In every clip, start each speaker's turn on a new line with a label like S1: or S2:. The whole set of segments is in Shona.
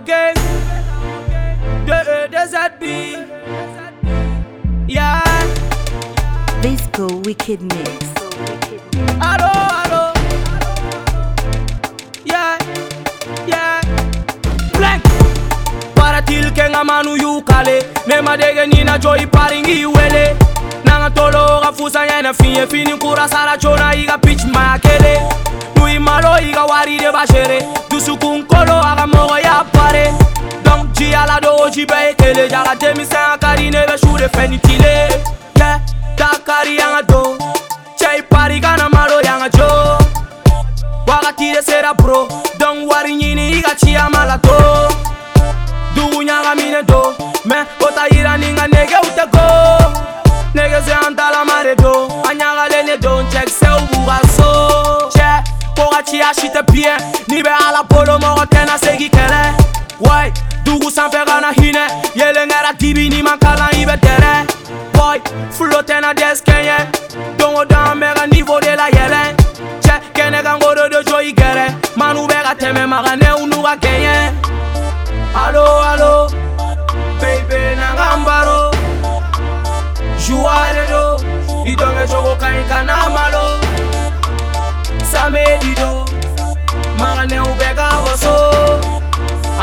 S1: gang De E de Z B Yeah
S2: This go wickedness Allo allo
S1: Yeah Yeah Blank Para til kenga manu yukale Nema dege nina joy paringi wele Nanga tolo ga fusa yana fiye fini kura sara chona iga pitch makele Nui malo iga warire bashere Dusukun kolo la două și pe ele Iar la demisia carine veșure fenitile Yeah, da cari yang a do Cei pari gana maro yang a jo Waga tire sera bro Don't worry nini iga chia malato Dugu nyaga mine do Me ota ira ninga nege uite go Nege se antala mare do Anyaga lene don check se ubuga so Che, poga chia shite bien Nibe ala polo mogo tena segi kele Wait Dugu sanfɛ ka na hinɛ yelen kɛra dibi ni ma kalan i bɛ tɛrɛ Boy, flow tɛna desk kɛɲɛ Don o don an bɛ ka niveau de la yɛlɛ Cɛ kɛnɛ kan ko dɔ de jo i gɛrɛ Manu bɛ ka tɛmɛ maganɛw n'u ka kɛɲɛ Alo, alo, baby na ka n baro Joie de do, i dɔnkɛ cogo ka ɲi ka n'a malo Samedi do, maganɛw bɛ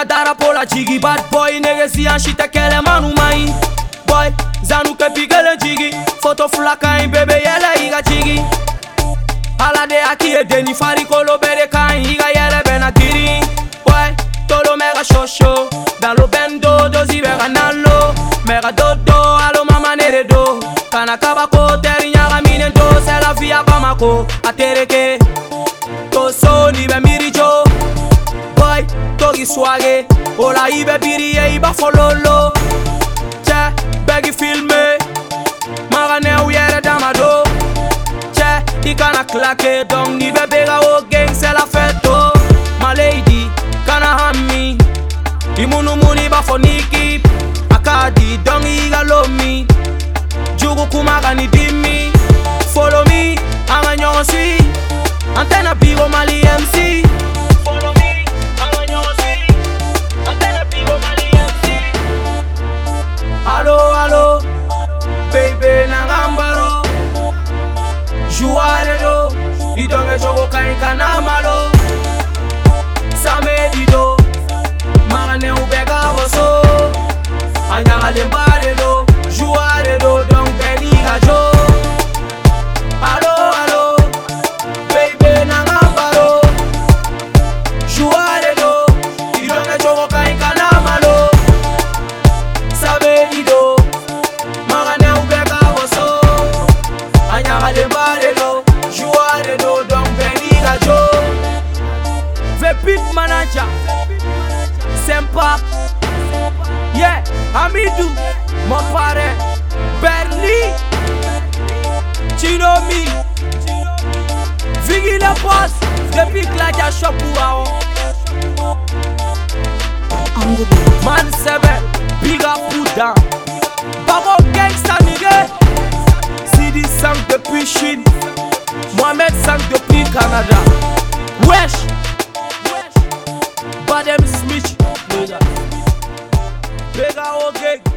S1: ta dara po la jigi Bad boy, negezia și manu mai Boy, zanu că pigă Foto flaca in bebe, ele iga Ala de aki e deni, fari colo bere bena giri Boy, tolo mega shosho Bello bendo, dozi bega nalo Mega dodo, alo mama nere do Kana kabako, teri nyaga mine do via pamako, atereke swagger Oh la ibe biri ye iba Che, begi filme Magane ne u yere damado Che, i kana klake Dong ibe bega o gang se la feto Ma lady, kana hammi Imunu muni ba foniki Akadi, dong iga lomi Jugu kumaga ni dimmi Follow me, ama nyonsi Antena bigo mali gitonge chokokaika na malo samedido mara ne ubeka boso anyaka lemba pit manager. Sempap. Yeah, Amidou, mon pare. Bernie. Chinomi. Viggy la boss. Depuis que la ja chopouao. Oh. Man seven, big up down. Babo gangsta mi Pega alguém